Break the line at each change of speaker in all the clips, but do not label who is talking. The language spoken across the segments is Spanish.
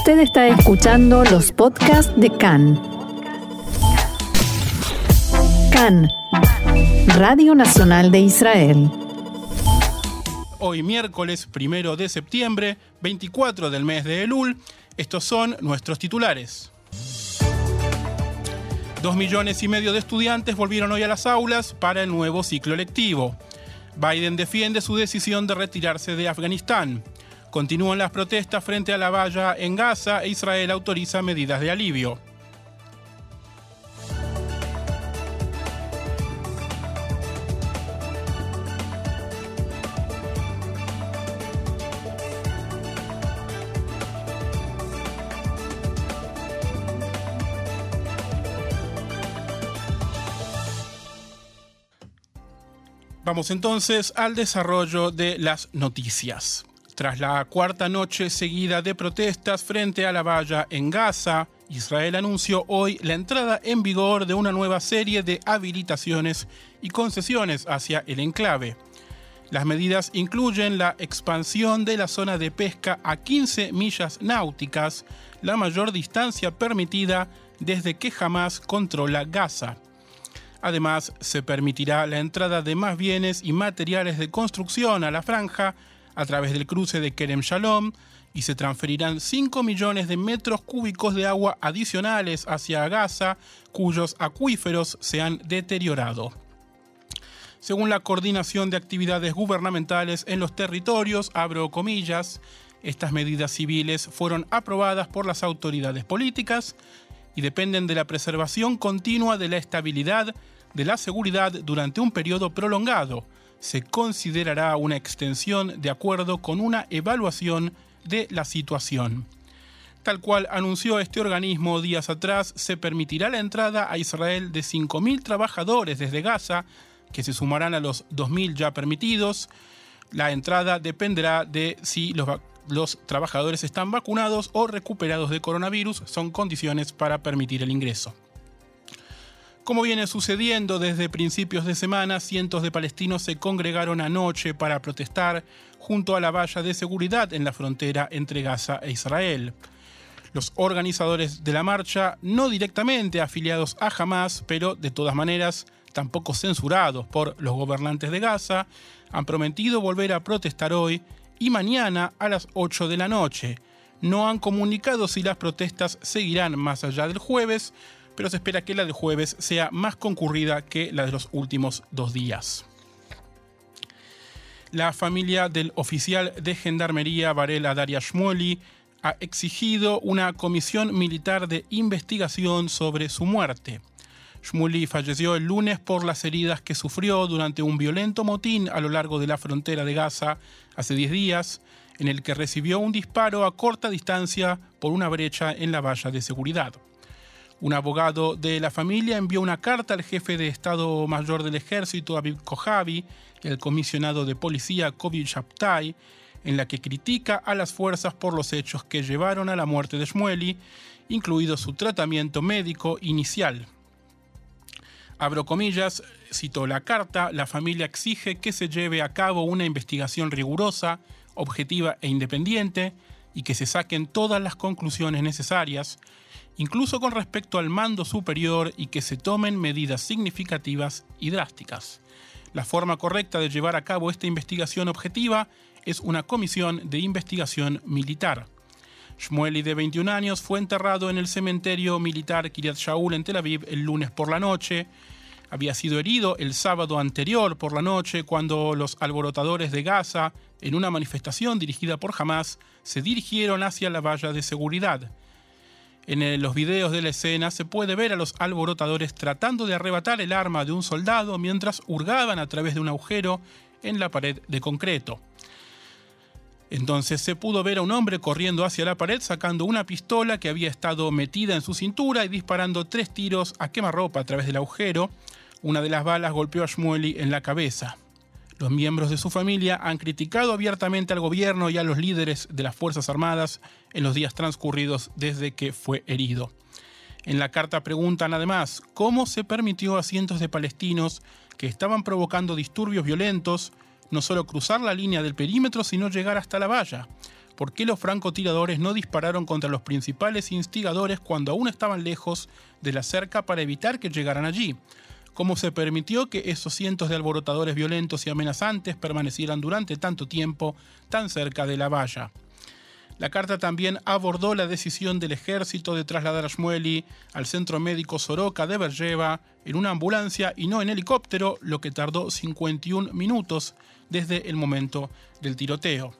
Usted está escuchando los podcasts de CAN. CAN, Radio Nacional de Israel.
Hoy miércoles primero de septiembre, 24 del mes de Elul, estos son nuestros titulares. Dos millones y medio de estudiantes volvieron hoy a las aulas para el nuevo ciclo lectivo. Biden defiende su decisión de retirarse de Afganistán. Continúan las protestas frente a la valla en Gaza e Israel autoriza medidas de alivio. Vamos entonces al desarrollo de las noticias. Tras la cuarta noche seguida de protestas frente a la valla en Gaza, Israel anunció hoy la entrada en vigor de una nueva serie de habilitaciones y concesiones hacia el enclave. Las medidas incluyen la expansión de la zona de pesca a 15 millas náuticas, la mayor distancia permitida desde que jamás controla Gaza. Además, se permitirá la entrada de más bienes y materiales de construcción a la franja a través del cruce de Kerem Shalom y se transferirán 5 millones de metros cúbicos de agua adicionales hacia Gaza, cuyos acuíferos se han deteriorado. Según la Coordinación de Actividades Gubernamentales en los Territorios, abro comillas, estas medidas civiles fueron aprobadas por las autoridades políticas y dependen de la preservación continua de la estabilidad de la seguridad durante un periodo prolongado. Se considerará una extensión de acuerdo con una evaluación de la situación. Tal cual anunció este organismo días atrás, se permitirá la entrada a Israel de 5.000 trabajadores desde Gaza, que se sumarán a los 2.000 ya permitidos. La entrada dependerá de si los, los trabajadores están vacunados o recuperados de coronavirus. Son condiciones para permitir el ingreso. Como viene sucediendo desde principios de semana, cientos de palestinos se congregaron anoche para protestar junto a la valla de seguridad en la frontera entre Gaza e Israel. Los organizadores de la marcha, no directamente afiliados a Hamas, pero de todas maneras tampoco censurados por los gobernantes de Gaza, han prometido volver a protestar hoy y mañana a las 8 de la noche. No han comunicado si las protestas seguirán más allá del jueves, pero se espera que la del jueves sea más concurrida que la de los últimos dos días. La familia del oficial de gendarmería Varela Daria Shmoli ha exigido una comisión militar de investigación sobre su muerte. Shmuli falleció el lunes por las heridas que sufrió durante un violento motín a lo largo de la frontera de Gaza hace 10 días, en el que recibió un disparo a corta distancia por una brecha en la valla de seguridad. Un abogado de la familia envió una carta al jefe de Estado Mayor del Ejército, Aviv Kojavi, y al comisionado de policía, Kobi Shabtai, en la que critica a las fuerzas por los hechos que llevaron a la muerte de Shmueli, incluido su tratamiento médico inicial. Abro comillas, citó la carta, la familia exige que se lleve a cabo una investigación rigurosa, objetiva e independiente, y que se saquen todas las conclusiones necesarias, incluso con respecto al mando superior y que se tomen medidas significativas y drásticas. La forma correcta de llevar a cabo esta investigación objetiva es una comisión de investigación militar. Shmueli, de 21 años, fue enterrado en el cementerio militar Kiryat Shaul en Tel Aviv el lunes por la noche. Había sido herido el sábado anterior por la noche cuando los alborotadores de Gaza, en una manifestación dirigida por Hamas, se dirigieron hacia la valla de seguridad. En los videos de la escena se puede ver a los alborotadores tratando de arrebatar el arma de un soldado mientras hurgaban a través de un agujero en la pared de concreto. Entonces se pudo ver a un hombre corriendo hacia la pared sacando una pistola que había estado metida en su cintura y disparando tres tiros a quemarropa a través del agujero. Una de las balas golpeó a Shmueli en la cabeza. Los miembros de su familia han criticado abiertamente al gobierno y a los líderes de las Fuerzas Armadas en los días transcurridos desde que fue herido. En la carta preguntan además cómo se permitió a cientos de palestinos que estaban provocando disturbios violentos no solo cruzar la línea del perímetro, sino llegar hasta la valla. por qué los francotiradores no dispararon contra los principales instigadores cuando aún estaban lejos de la cerca para evitar que llegaran allí, cómo se permitió que esos cientos de alborotadores violentos y amenazantes permanecieran durante tanto tiempo tan cerca de la valla. La carta también abordó la decisión del ejército de trasladar a Shmueli al centro médico Soroka de Berjeva en una ambulancia y no en helicóptero, lo que tardó 51 minutos desde el momento del tiroteo.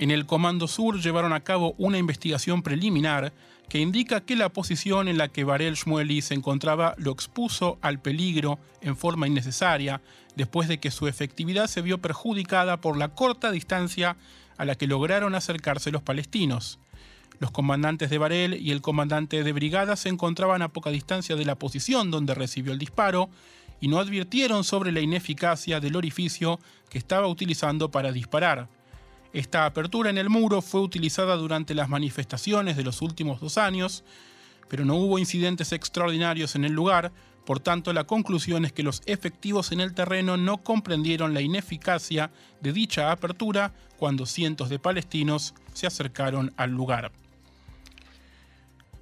En el Comando Sur llevaron a cabo una investigación preliminar que indica que la posición en la que Varel Shmueli se encontraba lo expuso al peligro en forma innecesaria, después de que su efectividad se vio perjudicada por la corta distancia a la que lograron acercarse los palestinos. Los comandantes de Varel y el comandante de brigada se encontraban a poca distancia de la posición donde recibió el disparo y no advirtieron sobre la ineficacia del orificio que estaba utilizando para disparar. Esta apertura en el muro fue utilizada durante las manifestaciones de los últimos dos años, pero no hubo incidentes extraordinarios en el lugar, por tanto, la conclusión es que los efectivos en el terreno no comprendieron la ineficacia de dicha apertura cuando cientos de palestinos se acercaron al lugar.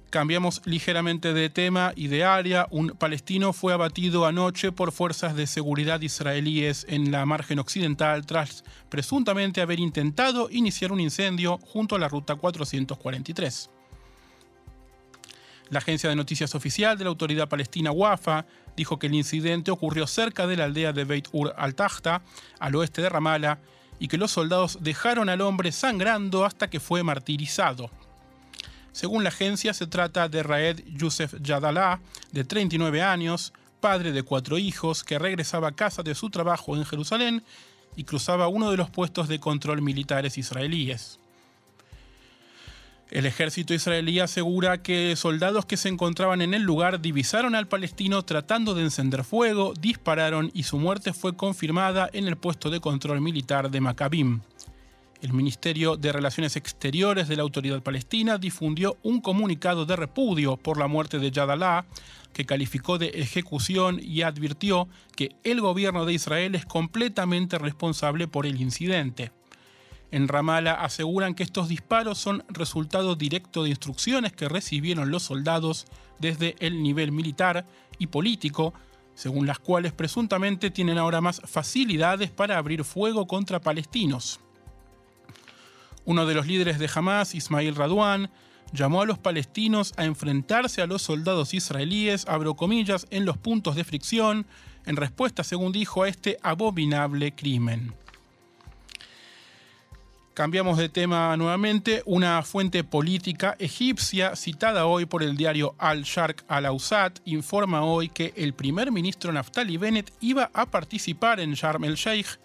Cambiamos ligeramente de tema y de área. Un palestino fue abatido anoche por fuerzas de seguridad israelíes en la margen occidental tras presuntamente haber intentado iniciar un incendio junto a la ruta 443. La agencia de noticias oficial de la autoridad palestina Wafa dijo que el incidente ocurrió cerca de la aldea de Beit Ur al-Tahta, al oeste de Ramallah, y que los soldados dejaron al hombre sangrando hasta que fue martirizado. Según la agencia, se trata de Raed Youssef Yadallah, de 39 años, padre de cuatro hijos, que regresaba a casa de su trabajo en Jerusalén y cruzaba uno de los puestos de control militares israelíes. El ejército israelí asegura que soldados que se encontraban en el lugar divisaron al palestino tratando de encender fuego, dispararon y su muerte fue confirmada en el puesto de control militar de Maccabim. El Ministerio de Relaciones Exteriores de la Autoridad Palestina difundió un comunicado de repudio por la muerte de Yadallah, que calificó de ejecución y advirtió que el gobierno de Israel es completamente responsable por el incidente. En Ramallah aseguran que estos disparos son resultado directo de instrucciones que recibieron los soldados desde el nivel militar y político, según las cuales presuntamente tienen ahora más facilidades para abrir fuego contra palestinos. Uno de los líderes de Hamas, Ismail Radwan, llamó a los palestinos a enfrentarse a los soldados israelíes, abro comillas, en los puntos de fricción, en respuesta, según dijo, a este abominable crimen. Cambiamos de tema nuevamente. Una fuente política egipcia citada hoy por el diario Al-Sharq Al-Awsat informa hoy que el primer ministro Naftali Bennett iba a participar en Sharm el-Sheikh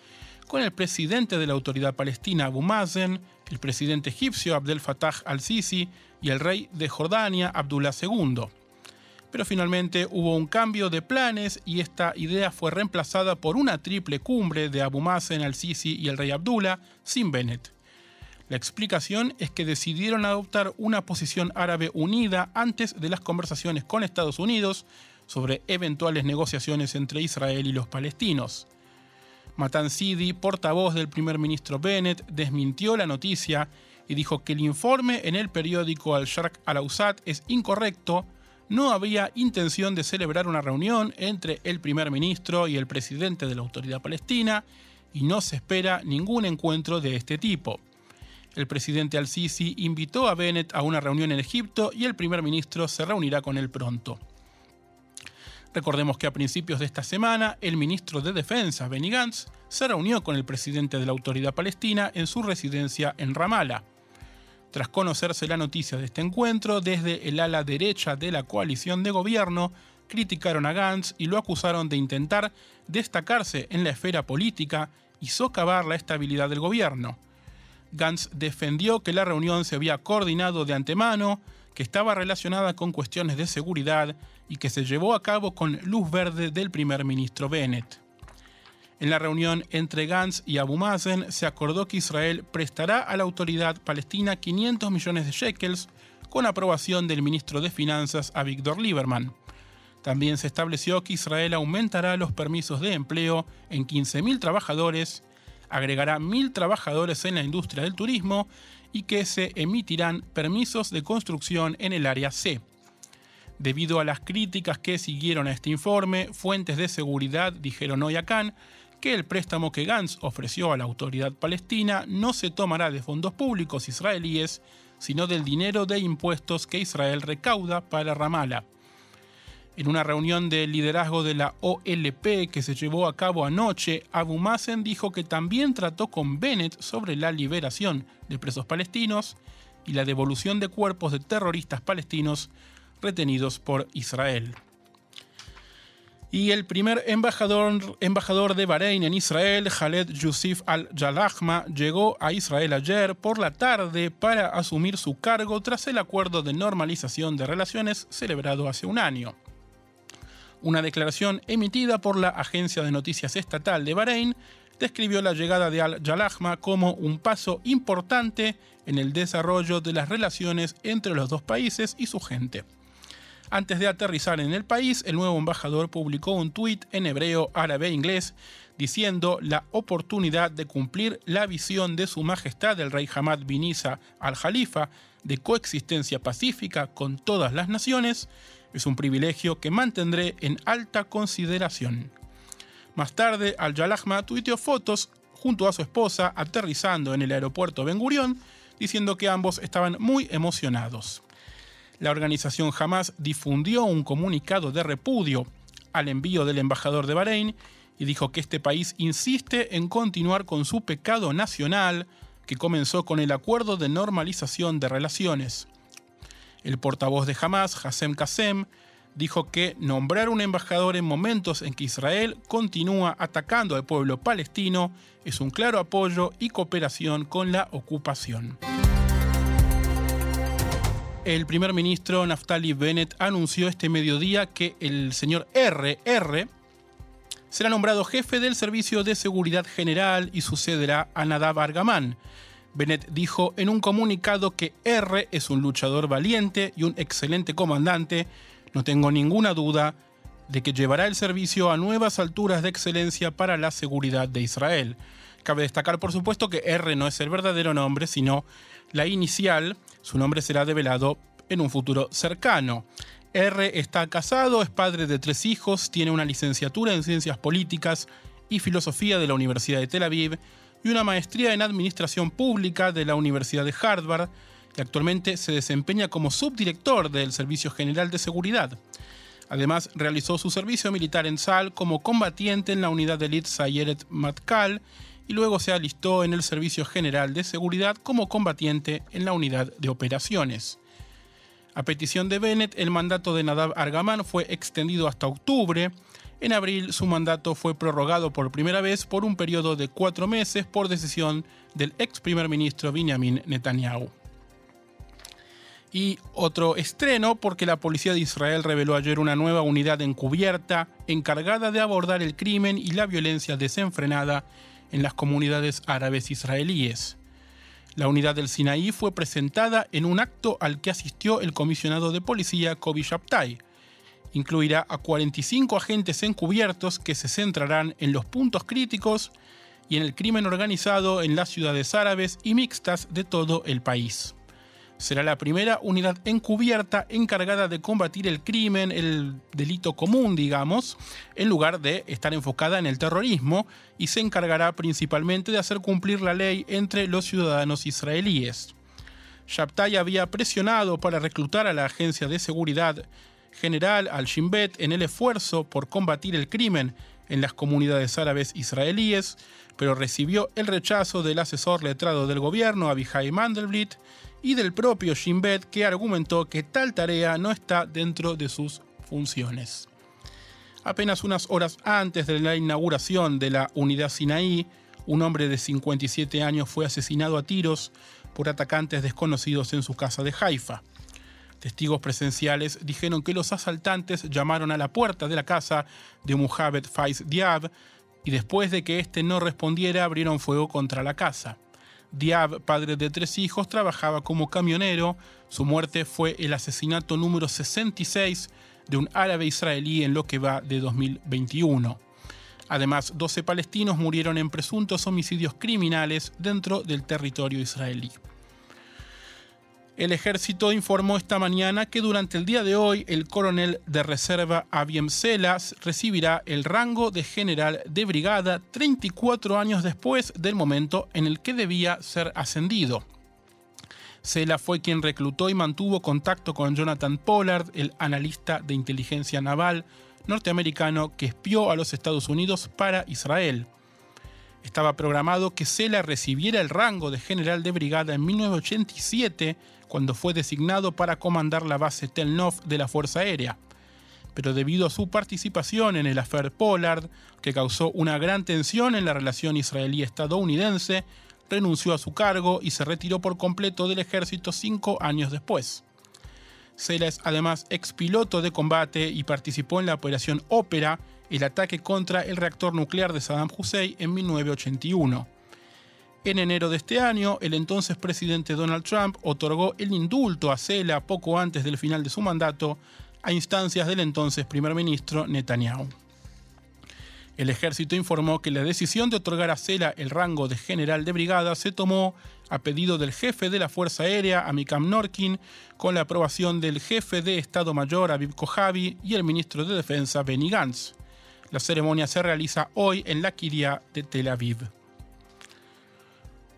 con el presidente de la autoridad palestina Abu Mazen, el presidente egipcio Abdel Fattah al-Sisi y el rey de Jordania Abdullah II. Pero finalmente hubo un cambio de planes y esta idea fue reemplazada por una triple cumbre de Abu Mazen, al-Sisi y el rey Abdullah sin Bennett. La explicación es que decidieron adoptar una posición árabe unida antes de las conversaciones con Estados Unidos sobre eventuales negociaciones entre Israel y los palestinos. Matan Sidi, portavoz del primer ministro Bennett, desmintió la noticia y dijo que el informe en el periódico Al-Sharq Al-Awsat es incorrecto. No había intención de celebrar una reunión entre el primer ministro y el presidente de la autoridad palestina y no se espera ningún encuentro de este tipo. El presidente al-Sisi invitó a Bennett a una reunión en Egipto y el primer ministro se reunirá con él pronto. Recordemos que a principios de esta semana, el ministro de Defensa, Benny Gantz, se reunió con el presidente de la autoridad palestina en su residencia en Ramallah. Tras conocerse la noticia de este encuentro, desde el ala derecha de la coalición de gobierno, criticaron a Gantz y lo acusaron de intentar destacarse en la esfera política y socavar la estabilidad del gobierno. Gantz defendió que la reunión se había coordinado de antemano, que estaba relacionada con cuestiones de seguridad y que se llevó a cabo con luz verde del primer ministro Bennett. En la reunión entre Gantz y Abu Mazen se acordó que Israel prestará a la autoridad palestina 500 millones de shekels con aprobación del ministro de Finanzas Avigdor Lieberman. También se estableció que Israel aumentará los permisos de empleo en 15.000 trabajadores agregará mil trabajadores en la industria del turismo y que se emitirán permisos de construcción en el área C. Debido a las críticas que siguieron a este informe, fuentes de seguridad dijeron hoy a Cannes que el préstamo que Gantz ofreció a la autoridad palestina no se tomará de fondos públicos israelíes, sino del dinero de impuestos que Israel recauda para Ramallah. En una reunión de liderazgo de la OLP que se llevó a cabo anoche, Abu Mazen dijo que también trató con Bennett sobre la liberación de presos palestinos y la devolución de cuerpos de terroristas palestinos retenidos por Israel. Y el primer embajador, de Bahrein en Israel, Khaled Yusuf al-Jalahma, llegó a Israel ayer por la tarde para asumir su cargo tras el acuerdo de normalización de relaciones celebrado hace un año. Una declaración emitida por la agencia de noticias estatal de Bahrein describió la llegada de al-Jalahma como un paso importante en el desarrollo de las relaciones entre los dos países y su gente. Antes de aterrizar en el país, el nuevo embajador publicó un tuit en hebreo, árabe e inglés diciendo la oportunidad de cumplir la visión de su majestad el rey Hamad bin Isa al-Jalifa de coexistencia pacífica con todas las naciones es un privilegio que mantendré en alta consideración. Más tarde, al-Jalahma tuiteó fotos junto a su esposa aterrizando en el aeropuerto Ben Gurion, diciendo que ambos estaban muy emocionados la organización Hamas difundió un comunicado de repudio al envío del embajador de Bahrein y dijo que este país insiste en continuar con su pecado nacional que comenzó con el acuerdo de normalización de relaciones. El portavoz de Hamas, Hassem Kassem, dijo que nombrar un embajador en momentos en que Israel continúa atacando al pueblo palestino es un claro apoyo y cooperación con la ocupación. El primer ministro Naftali Bennett anunció este mediodía que el señor RR será nombrado jefe del Servicio de Seguridad General y sucederá a Nadav Argaman. Bennett dijo en un comunicado que R es un luchador valiente y un excelente comandante. No tengo ninguna duda de que llevará el servicio a nuevas alturas de excelencia para la seguridad de Israel. Cabe destacar, por supuesto, que R no es el verdadero nombre, sino la inicial su nombre será develado en un futuro cercano. R está casado, es padre de tres hijos, tiene una licenciatura en Ciencias Políticas y Filosofía de la Universidad de Tel Aviv y una maestría en Administración Pública de la Universidad de Harvard y actualmente se desempeña como subdirector del Servicio General de Seguridad. Además, realizó su servicio militar en SAL como combatiente en la unidad de elite Sayeret Matkal y luego se alistó en el Servicio General de Seguridad como combatiente en la unidad de operaciones. A petición de Bennett, el mandato de Nadav Argaman fue extendido hasta octubre. En abril, su mandato fue prorrogado por primera vez por un periodo de cuatro meses por decisión del ex primer ministro Benjamin Netanyahu. Y otro estreno porque la policía de Israel reveló ayer una nueva unidad encubierta encargada de abordar el crimen y la violencia desenfrenada en las comunidades árabes israelíes. La unidad del Sinaí fue presentada en un acto al que asistió el comisionado de policía Kobi Shabtai. Incluirá a 45 agentes encubiertos que se centrarán en los puntos críticos y en el crimen organizado en las ciudades árabes y mixtas de todo el país será la primera unidad encubierta encargada de combatir el crimen, el delito común, digamos, en lugar de estar enfocada en el terrorismo, y se encargará principalmente de hacer cumplir la ley entre los ciudadanos israelíes. Shabtai había presionado para reclutar a la Agencia de Seguridad General al Shin Bet en el esfuerzo por combatir el crimen en las comunidades árabes israelíes, pero recibió el rechazo del asesor letrado del gobierno, Abihai Mandelblit, y del propio Shin Bet, que argumentó que tal tarea no está dentro de sus funciones. Apenas unas horas antes de la inauguración de la unidad Sinaí, un hombre de 57 años fue asesinado a tiros por atacantes desconocidos en su casa de Haifa. Testigos presenciales dijeron que los asaltantes llamaron a la puerta de la casa de Muhammad Faiz Diab y después de que éste no respondiera abrieron fuego contra la casa. Diab, padre de tres hijos, trabajaba como camionero. Su muerte fue el asesinato número 66 de un árabe israelí en lo que va de 2021. Además, 12 palestinos murieron en presuntos homicidios criminales dentro del territorio israelí. El ejército informó esta mañana que durante el día de hoy el coronel de reserva Abiem Selas recibirá el rango de general de brigada 34 años después del momento en el que debía ser ascendido. Sela fue quien reclutó y mantuvo contacto con Jonathan Pollard, el analista de inteligencia naval norteamericano que espió a los Estados Unidos para Israel. Estaba programado que Sela recibiera el rango de general de brigada en 1987 cuando fue designado para comandar la base Tel Nof de la Fuerza Aérea. Pero debido a su participación en el Affair Pollard, que causó una gran tensión en la relación israelí-estadounidense, renunció a su cargo y se retiró por completo del ejército cinco años después. Sela es además expiloto de combate y participó en la operación Ópera, el ataque contra el reactor nuclear de Saddam Hussein en 1981. En enero de este año, el entonces presidente Donald Trump otorgó el indulto a Sela poco antes del final de su mandato a instancias del entonces primer ministro Netanyahu. El ejército informó que la decisión de otorgar a Sela el rango de general de brigada se tomó a pedido del jefe de la Fuerza Aérea, Amikam Norkin, con la aprobación del jefe de Estado Mayor, Aviv Kojavi, y el ministro de Defensa, Benny Gantz. La ceremonia se realiza hoy en la Kiria de Tel Aviv.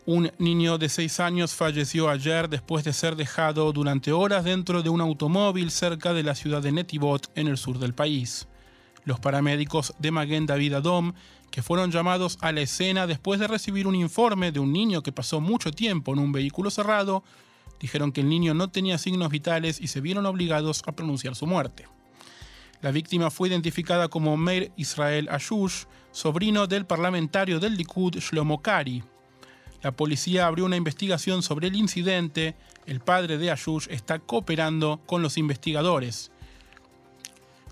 Un niño de 6 años falleció ayer después de ser dejado durante horas dentro de un automóvil cerca de la ciudad de Netivot, en el sur del país. Los paramédicos de Maguen David Adom, que fueron llamados a la escena después de recibir un informe de un niño que pasó mucho tiempo en un vehículo cerrado, dijeron que el niño no tenía signos vitales y se vieron obligados a pronunciar su muerte. La víctima fue identificada como Meir Israel Ayush, sobrino del parlamentario del Likud Shlomo Kari, la policía abrió una investigación sobre el incidente. El padre de Ayush está cooperando con los investigadores.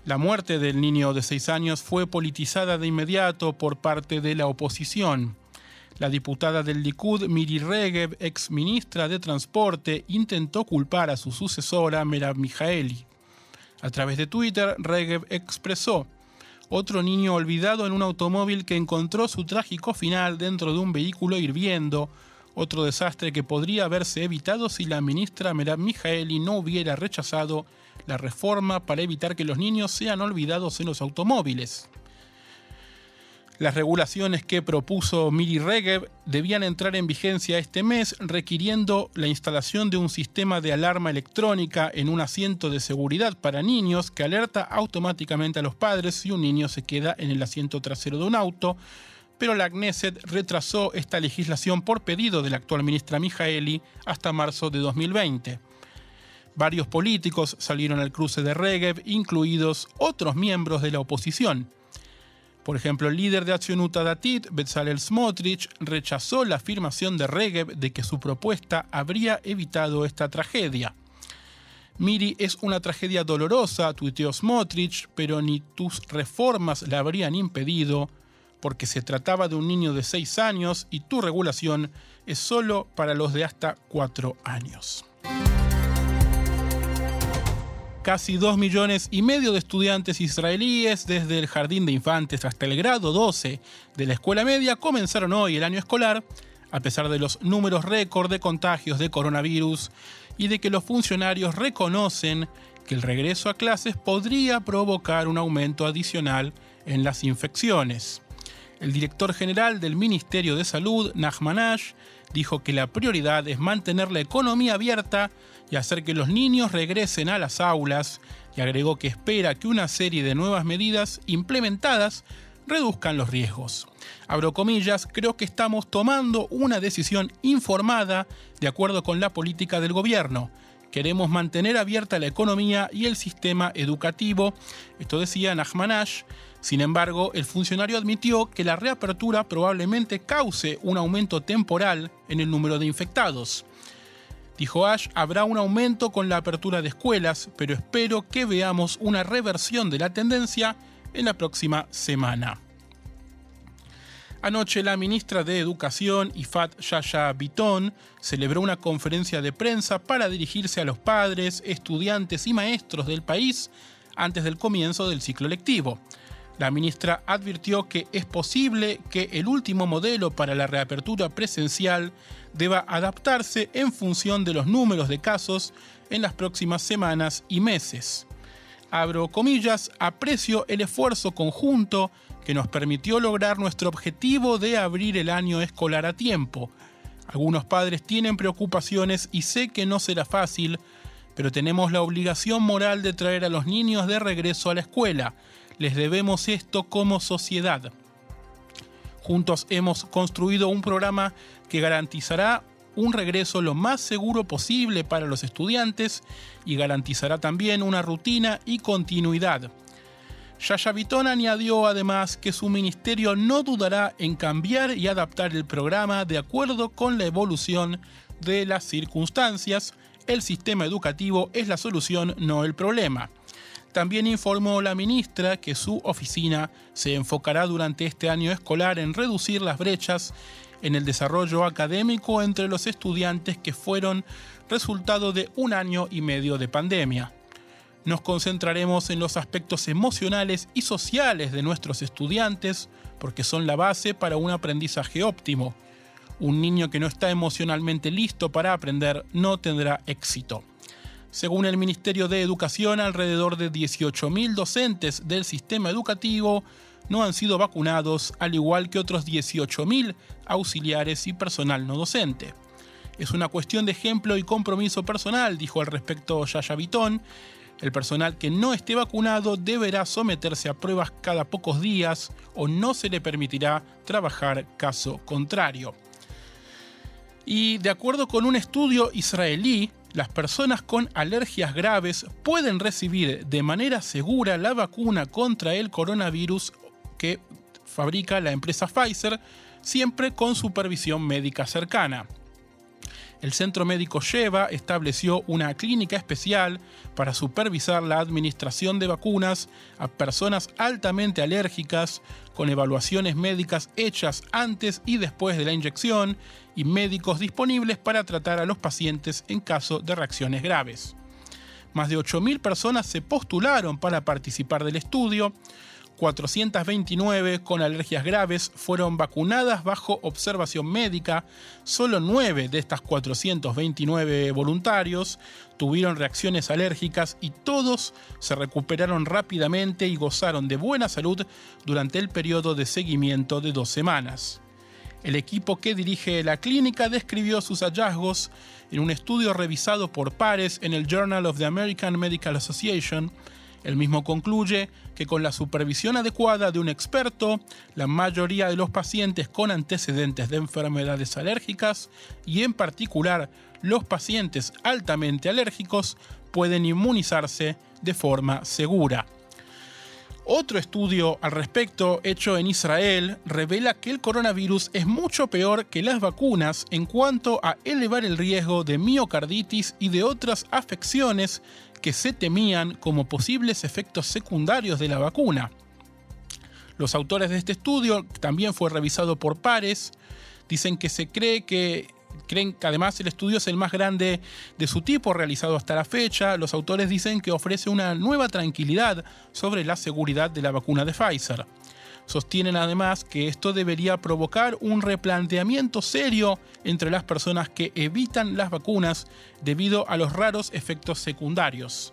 La muerte del niño de 6 años fue politizada de inmediato por parte de la oposición. La diputada del Likud, Miri Regev, ex ministra de Transporte, intentó culpar a su sucesora, Merav Mijaeli. A través de Twitter, Regev expresó: otro niño olvidado en un automóvil que encontró su trágico final dentro de un vehículo hirviendo, otro desastre que podría haberse evitado si la ministra Merab Mijaeli no hubiera rechazado la reforma para evitar que los niños sean olvidados en los automóviles. Las regulaciones que propuso Miri Regev debían entrar en vigencia este mes, requiriendo la instalación de un sistema de alarma electrónica en un asiento de seguridad para niños que alerta automáticamente a los padres si un niño se queda en el asiento trasero de un auto, pero la Knesset retrasó esta legislación por pedido de la actual ministra Mijaeli hasta marzo de 2020. Varios políticos salieron al cruce de Regev, incluidos otros miembros de la oposición. Por ejemplo, el líder de Accionuta Datit, Bezalel Smotrich, rechazó la afirmación de Regev de que su propuesta habría evitado esta tragedia. Miri es una tragedia dolorosa, tuiteó Smotrich, pero ni tus reformas la habrían impedido, porque se trataba de un niño de 6 años y tu regulación es solo para los de hasta 4 años casi 2 millones y medio de estudiantes israelíes desde el jardín de infantes hasta el grado 12 de la escuela media comenzaron hoy el año escolar, a pesar de los números récord de contagios de coronavirus y de que los funcionarios reconocen que el regreso a clases podría provocar un aumento adicional en las infecciones. El director general del Ministerio de Salud, Nachman Ash, dijo que la prioridad es mantener la economía abierta y hacer que los niños regresen a las aulas y agregó que espera que una serie de nuevas medidas implementadas reduzcan los riesgos. Abro comillas, creo que estamos tomando una decisión informada de acuerdo con la política del gobierno. Queremos mantener abierta la economía y el sistema educativo. Esto decía Nachmanash. Sin embargo, el funcionario admitió que la reapertura probablemente cause un aumento temporal en el número de infectados. Dijo Ash, habrá un aumento con la apertura de escuelas, pero espero que veamos una reversión de la tendencia en la próxima semana. Anoche la ministra de Educación, Ifat Yaya Bitón, celebró una conferencia de prensa para dirigirse a los padres, estudiantes y maestros del país antes del comienzo del ciclo lectivo. La ministra advirtió que es posible que el último modelo para la reapertura presencial deba adaptarse en función de los números de casos en las próximas semanas y meses. Abro comillas, aprecio el esfuerzo conjunto que nos permitió lograr nuestro objetivo de abrir el año escolar a tiempo. Algunos padres tienen preocupaciones y sé que no será fácil, pero tenemos la obligación moral de traer a los niños de regreso a la escuela. Les debemos esto como sociedad. Juntos hemos construido un programa que garantizará un regreso lo más seguro posible para los estudiantes y garantizará también una rutina y continuidad. Yaya añadió además que su ministerio no dudará en cambiar y adaptar el programa de acuerdo con la evolución de las circunstancias. El sistema educativo es la solución, no el problema. También informó la ministra que su oficina se enfocará durante este año escolar en reducir las brechas en el desarrollo académico entre los estudiantes que fueron resultado de un año y medio de pandemia. Nos concentraremos en los aspectos emocionales y sociales de nuestros estudiantes porque son la base para un aprendizaje óptimo. Un niño que no está emocionalmente listo para aprender no tendrá éxito. Según el Ministerio de Educación, alrededor de 18.000 docentes del sistema educativo no han sido vacunados, al igual que otros 18.000 auxiliares y personal no docente. Es una cuestión de ejemplo y compromiso personal, dijo al respecto Yaya Vitón. El personal que no esté vacunado deberá someterse a pruebas cada pocos días o no se le permitirá trabajar caso contrario. Y de acuerdo con un estudio israelí, las personas con alergias graves pueden recibir de manera segura la vacuna contra el coronavirus que fabrica la empresa Pfizer, siempre con supervisión médica cercana. El centro médico Sheva estableció una clínica especial para supervisar la administración de vacunas a personas altamente alérgicas, con evaluaciones médicas hechas antes y después de la inyección y médicos disponibles para tratar a los pacientes en caso de reacciones graves. Más de 8.000 personas se postularon para participar del estudio, 429 con alergias graves fueron vacunadas bajo observación médica. Solo 9 de estas 429 voluntarios tuvieron reacciones alérgicas y todos se recuperaron rápidamente y gozaron de buena salud durante el periodo de seguimiento de dos semanas. El equipo que dirige la clínica describió sus hallazgos en un estudio revisado por pares en el Journal of the American Medical Association el mismo concluye que con la supervisión adecuada de un experto, la mayoría de los pacientes con antecedentes de enfermedades alérgicas y en particular los pacientes altamente alérgicos pueden inmunizarse de forma segura. Otro estudio al respecto hecho en Israel revela que el coronavirus es mucho peor que las vacunas en cuanto a elevar el riesgo de miocarditis y de otras afecciones que se temían como posibles efectos secundarios de la vacuna. Los autores de este estudio, también fue revisado por pares, dicen que se cree que creen que además el estudio es el más grande de su tipo realizado hasta la fecha. Los autores dicen que ofrece una nueva tranquilidad sobre la seguridad de la vacuna de Pfizer. Sostienen además que esto debería provocar un replanteamiento serio entre las personas que evitan las vacunas debido a los raros efectos secundarios.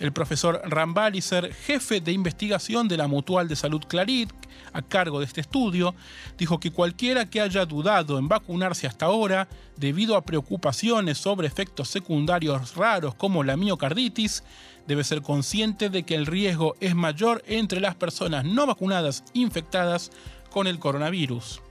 El profesor Rambaliser, jefe de investigación de la Mutual de Salud Clarit, a cargo de este estudio, dijo que cualquiera que haya dudado en vacunarse hasta ahora, debido a preocupaciones sobre efectos secundarios raros como la miocarditis, debe ser consciente de que el riesgo es mayor entre las personas no vacunadas infectadas con el coronavirus.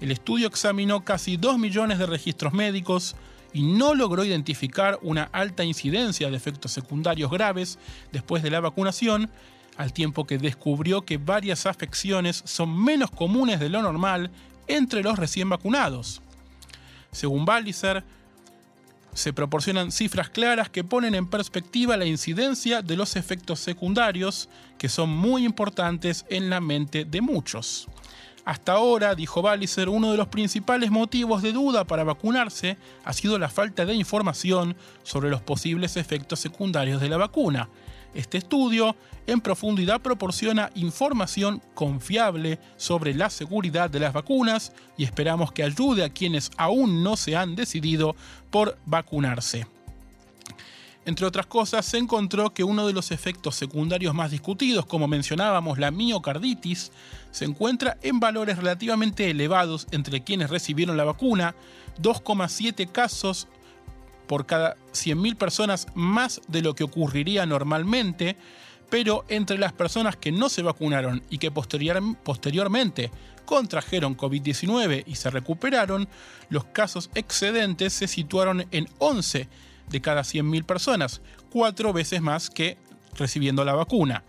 El estudio examinó casi 2 millones de registros médicos y no logró identificar una alta incidencia de efectos secundarios graves después de la vacunación, al tiempo que descubrió que varias afecciones son menos comunes de lo normal entre los recién vacunados. Según Balliser, se proporcionan cifras claras que ponen en perspectiva la incidencia de los efectos secundarios, que son muy importantes en la mente de muchos. Hasta ahora, dijo Balliser, uno de los principales motivos de duda para vacunarse ha sido la falta de información sobre los posibles efectos secundarios de la vacuna. Este estudio en profundidad proporciona información confiable sobre la seguridad de las vacunas y esperamos que ayude a quienes aún no se han decidido por vacunarse. Entre otras cosas, se encontró que uno de los efectos secundarios más discutidos, como mencionábamos, la miocarditis, se encuentra en valores relativamente elevados entre quienes recibieron la vacuna, 2,7 casos por cada 100.000 personas más de lo que ocurriría normalmente, pero entre las personas que no se vacunaron y que posteriormente contrajeron COVID-19 y se recuperaron, los casos excedentes se situaron en 11 de cada 100.000 personas, cuatro veces más que recibiendo la vacuna.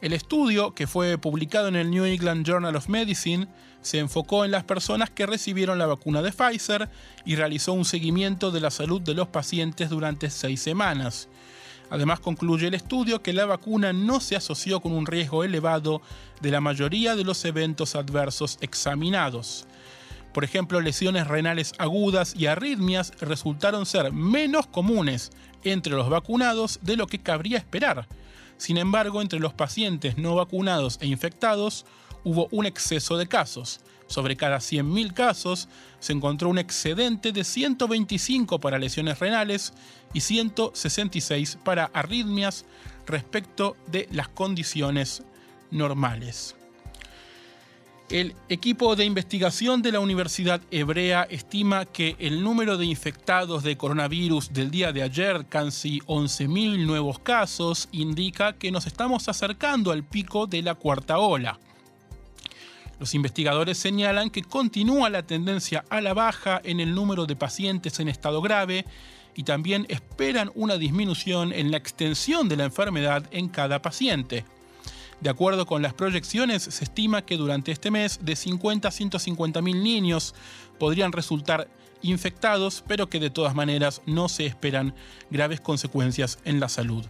El estudio, que fue publicado en el New England Journal of Medicine, se enfocó en las personas que recibieron la vacuna de Pfizer y realizó un seguimiento de la salud de los pacientes durante seis semanas. Además concluye el estudio que la vacuna no se asoció con un riesgo elevado de la mayoría de los eventos adversos examinados. Por ejemplo, lesiones renales agudas y arritmias resultaron ser menos comunes entre los vacunados de lo que cabría esperar. Sin embargo, entre los pacientes no vacunados e infectados hubo un exceso de casos. Sobre cada 100.000 casos se encontró un excedente de 125 para lesiones renales y 166 para arritmias respecto de las condiciones normales. El equipo de investigación de la Universidad Hebrea estima que el número de infectados de coronavirus del día de ayer, casi 11.000 nuevos casos, indica que nos estamos acercando al pico de la cuarta ola. Los investigadores señalan que continúa la tendencia a la baja en el número de pacientes en estado grave y también esperan una disminución en la extensión de la enfermedad en cada paciente. De acuerdo con las proyecciones, se estima que durante este mes de 50 a 150 mil niños podrían resultar infectados, pero que de todas maneras no se esperan graves consecuencias en la salud.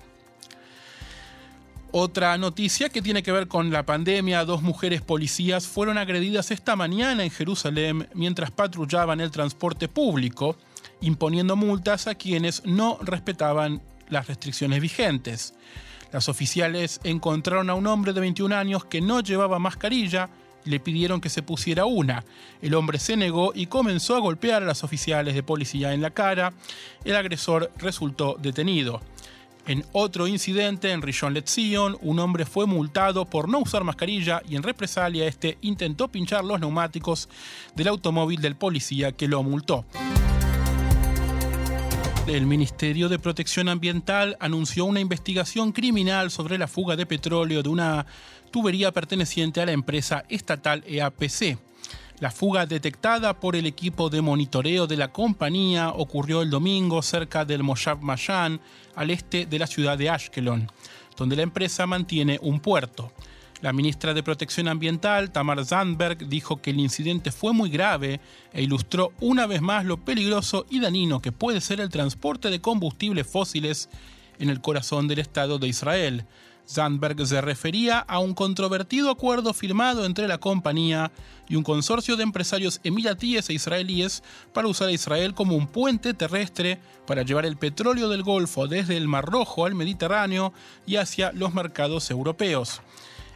Otra noticia que tiene que ver con la pandemia, dos mujeres policías fueron agredidas esta mañana en Jerusalén mientras patrullaban el transporte público, imponiendo multas a quienes no respetaban las restricciones vigentes. Las oficiales encontraron a un hombre de 21 años que no llevaba mascarilla y le pidieron que se pusiera una. El hombre se negó y comenzó a golpear a las oficiales de policía en la cara. El agresor resultó detenido. En otro incidente en Rishon LeZion, un hombre fue multado por no usar mascarilla y en represalia este intentó pinchar los neumáticos del automóvil del policía que lo multó. El Ministerio de Protección Ambiental anunció una investigación criminal sobre la fuga de petróleo de una tubería perteneciente a la empresa estatal EAPC. La fuga detectada por el equipo de monitoreo de la compañía ocurrió el domingo cerca del Moshav Mayan, al este de la ciudad de Ashkelon, donde la empresa mantiene un puerto. La ministra de Protección Ambiental, Tamar Zandberg, dijo que el incidente fue muy grave e ilustró una vez más lo peligroso y dañino que puede ser el transporte de combustibles fósiles en el corazón del Estado de Israel. Zandberg se refería a un controvertido acuerdo firmado entre la compañía y un consorcio de empresarios emiratíes e israelíes para usar a Israel como un puente terrestre para llevar el petróleo del Golfo desde el Mar Rojo al Mediterráneo y hacia los mercados europeos.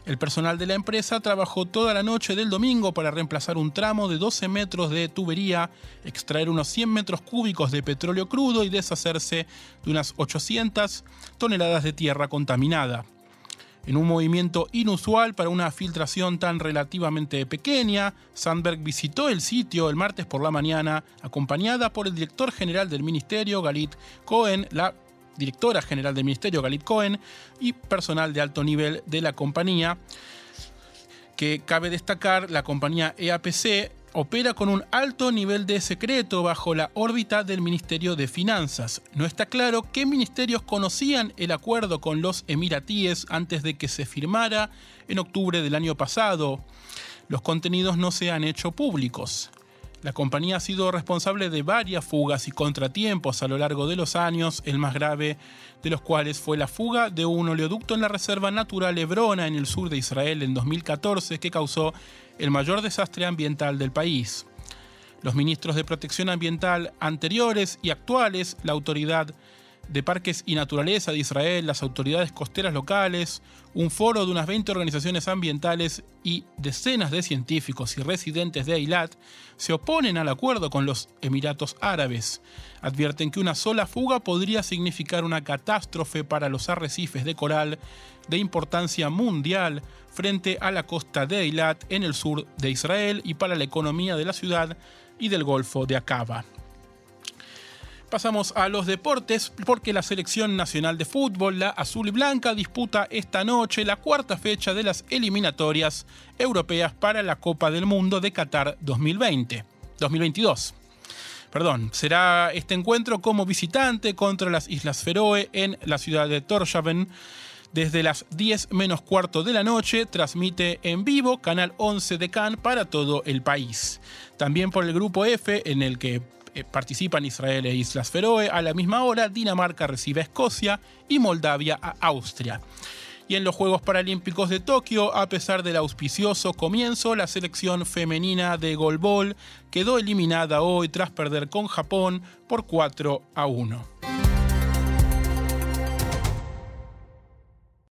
El personal de la empresa trabajó toda la noche del domingo para reemplazar un tramo de 12 metros de tubería, extraer unos 100 metros cúbicos de petróleo crudo y deshacerse de unas 800 toneladas de tierra contaminada. En un movimiento inusual para una filtración tan relativamente pequeña, Sandberg visitó el sitio el martes por la mañana, acompañada por el director general del ministerio, Galit Cohen, la directora general del Ministerio, Galit Cohen, y personal de alto nivel de la compañía, que cabe destacar, la compañía EAPC opera con un alto nivel de secreto bajo la órbita del Ministerio de Finanzas. No está claro qué ministerios conocían el acuerdo con los emiratíes antes de que se firmara en octubre del año pasado. Los contenidos no se han hecho públicos. La compañía ha sido responsable de varias fugas y contratiempos a lo largo de los años, el más grave de los cuales fue la fuga de un oleoducto en la Reserva Natural Hebrona en el sur de Israel en 2014 que causó el mayor desastre ambiental del país. Los ministros de protección ambiental anteriores y actuales, la autoridad de Parques y Naturaleza de Israel, las autoridades costeras locales, un foro de unas 20 organizaciones ambientales y decenas de científicos y residentes de Eilat se oponen al acuerdo con los Emiratos Árabes. Advierten que una sola fuga podría significar una catástrofe para los arrecifes de coral de importancia mundial frente a la costa de Eilat en el sur de Israel y para la economía de la ciudad y del Golfo de Aqaba. Pasamos a los deportes porque la selección nacional de fútbol, la azul y blanca, disputa esta noche la cuarta fecha de las eliminatorias europeas para la Copa del Mundo de Qatar 2020. 2022. Perdón, será este encuentro como visitante contra las Islas Feroe en la ciudad de Torshavn. Desde las 10 menos cuarto de la noche transmite en vivo Canal 11 de Cannes para todo el país. También por el grupo F, en el que eh, participan Israel e Islas Feroe. A la misma hora, Dinamarca recibe a Escocia y Moldavia a Austria. Y en los Juegos Paralímpicos de Tokio, a pesar del auspicioso comienzo, la selección femenina de golbol quedó eliminada hoy tras perder con Japón por 4 a 1.